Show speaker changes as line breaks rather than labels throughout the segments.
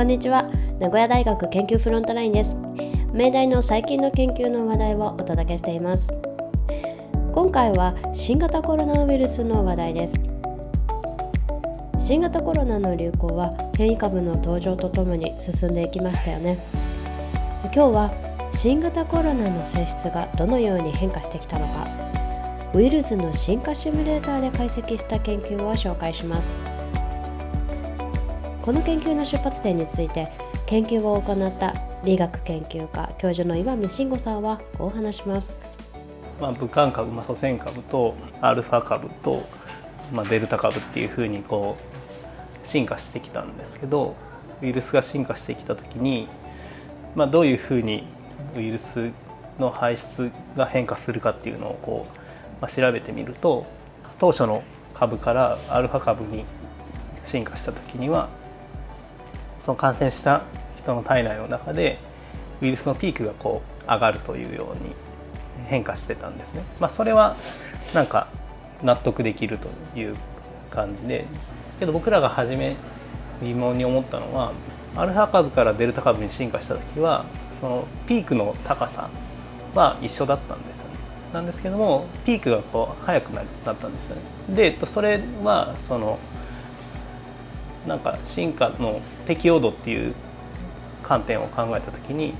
こんにちは。名古屋大学研究フロントラインです。命題の最近の研究の話題をお届けしています。今回は新型コロナウイルスの話題です。新型コロナの流行は変異株の登場とともに進んでいきましたよね。今日は新型コロナの性質がどのように変化してきたのか。ウイルスの進化シミュレーターで解析した研究を紹介します。この研究の出発点について研究を行った理学研究家教授の岩見慎吾さんはこう話します。
まあ、武漢株、まあ、祖先株とアルファ株と、まあ、デルタ株っていうふうにこう進化してきたんですけどウイルスが進化してきた時に、まあ、どういうふうにウイルスの排出が変化するかっていうのをこう、まあ、調べてみると当初の株からアルファ株に進化した時にはその感染した人の体内の中でウイルスのピークがこう上がるというように変化してたんですね。まあ、それはなんか納得できるという感じでけど僕らが初め疑問に思ったのはアルファ株からデルタ株に進化した時はそのピークの高さは一緒だったんですよね。なんですけどもピークがこう速くなったんですよね。でそれはそのなんか進化の適応度っていう観点を考えた時に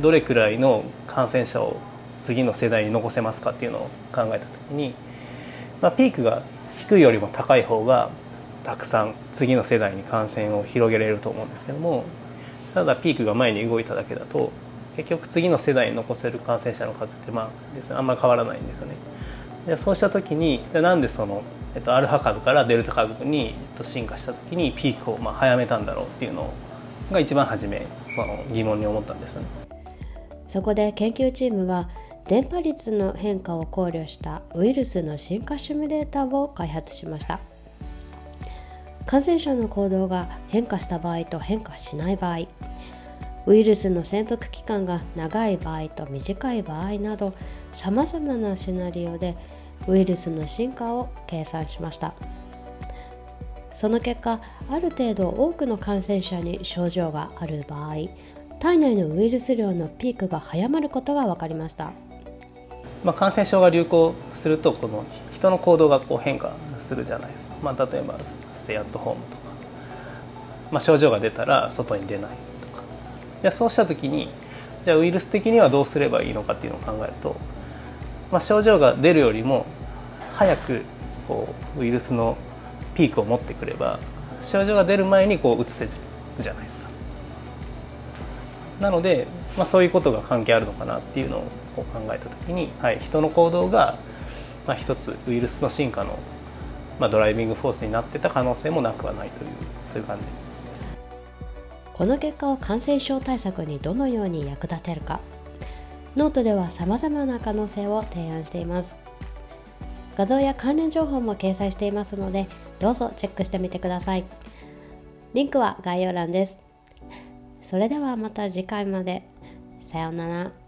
どれくらいの感染者を次の世代に残せますかっていうのを考えた時に、まあ、ピークが低いよりも高い方がたくさん次の世代に感染を広げられると思うんですけどもただピークが前に動いただけだと結局次の世代に残せる感染者の数ってまあ、あんまり変わらないんですよね。でそうした時になんでそのえっと、アルファ株からデルタ株にと進化した時にピークをまあ早めたんだろうっていうのが一番初めその疑問に思ったんですね。
そこで研究チームは電波率の変化を考慮したウイルスの進化シミュレーターを開発しました感染者の行動が変化した場合と変化しない場合ウイルスの潜伏期間が長い場合と短い場合などさまざまなシナリオでウイルスの進化を計算しました。その結果ある程度多くの感染者に症状がある場合体内のウイルス量のピークが早まることが分かりました、
まあ、感染症が流行するとこの人の行動がこう変化するじゃないですか、まあ、例えばステイアットホームとか、まあ、症状が出たら外に出ない。じゃそうした時にじゃあウイルス的にはどうすればいいのかっていうのを考えるとまあ、症状が出るよりも早くこうウイルスのピークを持ってくれば症状が出る前にこう移せるじゃないですか。なので、まあ、そういうことが関係あるのかなっていうのを考えた時に、はい、人の行動が、まあ、一つウイルスの進化の、まあ、 driving force になってた可能性もなくはないというそういう感じ。
この結果を感染症対策にどのように役立てるか。ノートでは様々な可能性を提案しています。画像や関連情報も掲載していますのでどうぞチェックしてみてください。リンクは概要欄です。それではまた次回まで。さようなら。